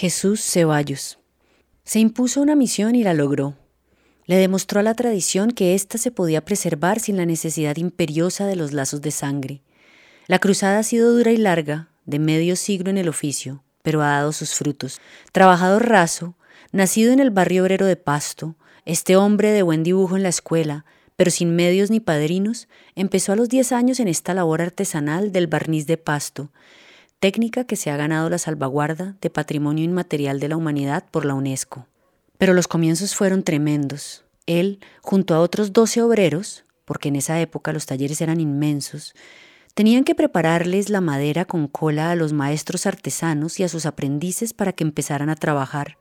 Jesús Ceballos. Se impuso una misión y la logró. Le demostró a la tradición que ésta se podía preservar sin la necesidad imperiosa de los lazos de sangre. La cruzada ha sido dura y larga, de medio siglo en el oficio, pero ha dado sus frutos. Trabajador raso, nacido en el barrio obrero de Pasto, este hombre de buen dibujo en la escuela, pero sin medios ni padrinos, empezó a los 10 años en esta labor artesanal del barniz de Pasto, técnica que se ha ganado la salvaguarda de patrimonio inmaterial de la humanidad por la UNESCO. Pero los comienzos fueron tremendos. Él, junto a otros doce obreros, porque en esa época los talleres eran inmensos, tenían que prepararles la madera con cola a los maestros artesanos y a sus aprendices para que empezaran a trabajar.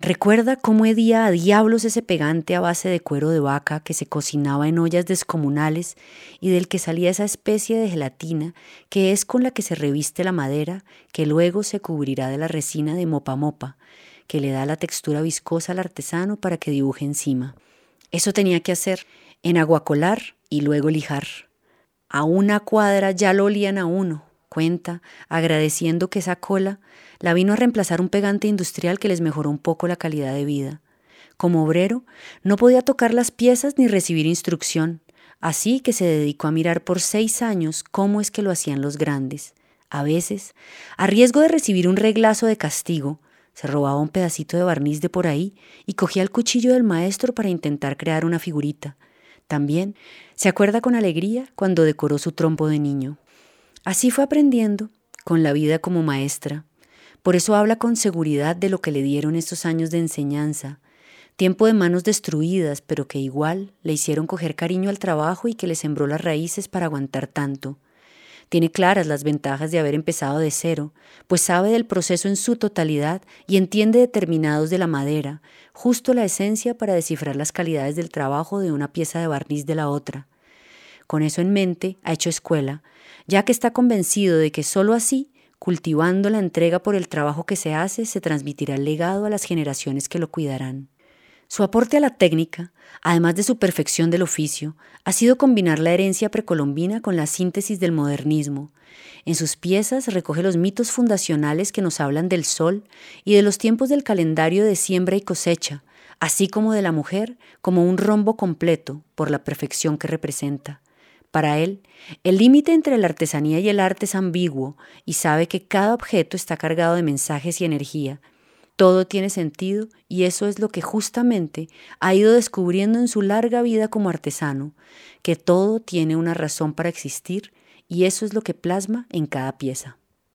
Recuerda cómo hedía a diablos ese pegante a base de cuero de vaca que se cocinaba en ollas descomunales y del que salía esa especie de gelatina que es con la que se reviste la madera que luego se cubrirá de la resina de mopa mopa, que le da la textura viscosa al artesano para que dibuje encima. Eso tenía que hacer, en aguacolar y luego lijar. A una cuadra ya lo olían a uno, cuenta, agradeciendo que esa cola la vino a reemplazar un pegante industrial que les mejoró un poco la calidad de vida. Como obrero, no podía tocar las piezas ni recibir instrucción, así que se dedicó a mirar por seis años cómo es que lo hacían los grandes. A veces, a riesgo de recibir un reglazo de castigo, se robaba un pedacito de barniz de por ahí y cogía el cuchillo del maestro para intentar crear una figurita. También se acuerda con alegría cuando decoró su trompo de niño. Así fue aprendiendo, con la vida como maestra. Por eso habla con seguridad de lo que le dieron estos años de enseñanza, tiempo de manos destruidas, pero que igual le hicieron coger cariño al trabajo y que le sembró las raíces para aguantar tanto. Tiene claras las ventajas de haber empezado de cero, pues sabe del proceso en su totalidad y entiende determinados de la madera, justo la esencia para descifrar las calidades del trabajo de una pieza de barniz de la otra. Con eso en mente, ha hecho escuela, ya que está convencido de que sólo así, cultivando la entrega por el trabajo que se hace, se transmitirá el legado a las generaciones que lo cuidarán. Su aporte a la técnica, además de su perfección del oficio, ha sido combinar la herencia precolombina con la síntesis del modernismo. En sus piezas recoge los mitos fundacionales que nos hablan del sol y de los tiempos del calendario de siembra y cosecha, así como de la mujer como un rombo completo por la perfección que representa. Para él, el límite entre la artesanía y el arte es ambiguo y sabe que cada objeto está cargado de mensajes y energía. Todo tiene sentido y eso es lo que justamente ha ido descubriendo en su larga vida como artesano, que todo tiene una razón para existir y eso es lo que plasma en cada pieza.